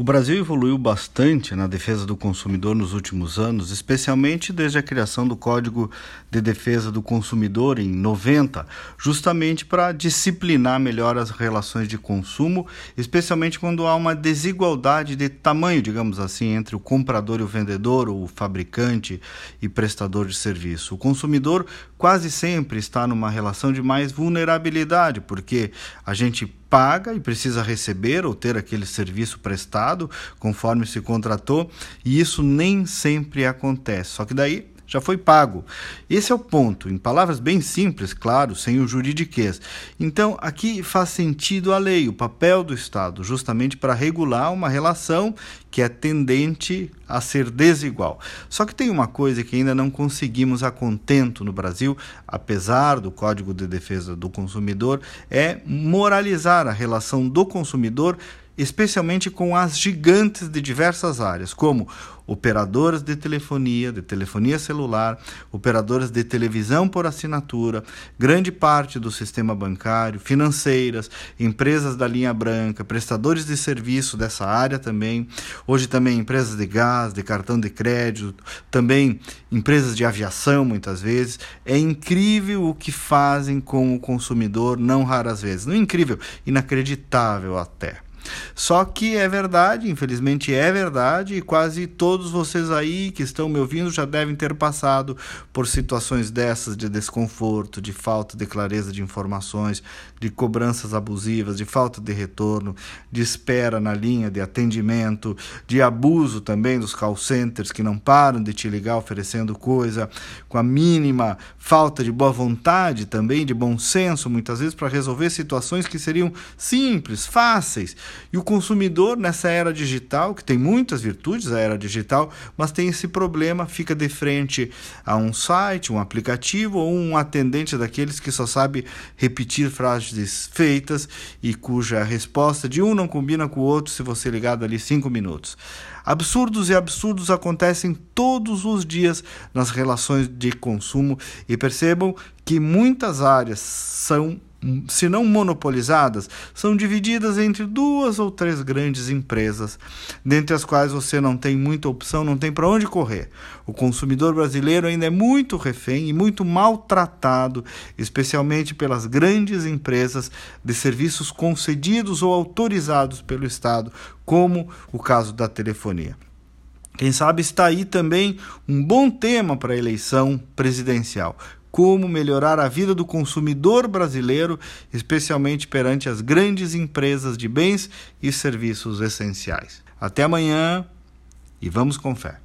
O Brasil evoluiu bastante na defesa do consumidor nos últimos anos, especialmente desde a criação do Código de Defesa do Consumidor em 90, justamente para disciplinar melhor as relações de consumo, especialmente quando há uma desigualdade de tamanho, digamos assim, entre o comprador e o vendedor, ou o fabricante e prestador de serviço. O consumidor quase sempre está numa relação de mais vulnerabilidade, porque a gente paga e precisa receber ou ter aquele serviço prestado conforme se contratou, e isso nem sempre acontece. Só que daí já foi pago. Esse é o ponto, em palavras bem simples, claro, sem o juridiquês. Então, aqui faz sentido a lei, o papel do Estado, justamente para regular uma relação que é tendente a ser desigual. Só que tem uma coisa que ainda não conseguimos a contento no Brasil, apesar do Código de Defesa do Consumidor, é moralizar a relação do consumidor especialmente com as gigantes de diversas áreas, como operadoras de telefonia, de telefonia celular, operadoras de televisão por assinatura, grande parte do sistema bancário, financeiras, empresas da linha branca, prestadores de serviço dessa área também, hoje também empresas de gás, de cartão de crédito, também empresas de aviação muitas vezes. É incrível o que fazem com o consumidor, não raras vezes. Não é incrível, inacreditável até. Só que é verdade, infelizmente é verdade, e quase todos vocês aí que estão me ouvindo já devem ter passado por situações dessas de desconforto, de falta de clareza de informações, de cobranças abusivas, de falta de retorno, de espera na linha de atendimento, de abuso também dos call centers que não param de te ligar oferecendo coisa, com a mínima falta de boa vontade também, de bom senso, muitas vezes para resolver situações que seriam simples, fáceis e o consumidor, nessa era digital, que tem muitas virtudes, a era digital, mas tem esse problema, fica de frente a um site, um aplicativo ou um atendente daqueles que só sabe repetir frases feitas e cuja resposta de um não combina com o outro se você ligar dali cinco minutos. Absurdos e absurdos acontecem todos os dias nas relações de consumo e percebam que muitas áreas são se não monopolizadas, são divididas entre duas ou três grandes empresas, dentre as quais você não tem muita opção, não tem para onde correr. O consumidor brasileiro ainda é muito refém e muito maltratado, especialmente pelas grandes empresas de serviços concedidos ou autorizados pelo Estado, como o caso da telefonia. Quem sabe está aí também um bom tema para a eleição presidencial como melhorar a vida do consumidor brasileiro, especialmente perante as grandes empresas de bens e serviços essenciais. Até amanhã e vamos com fé.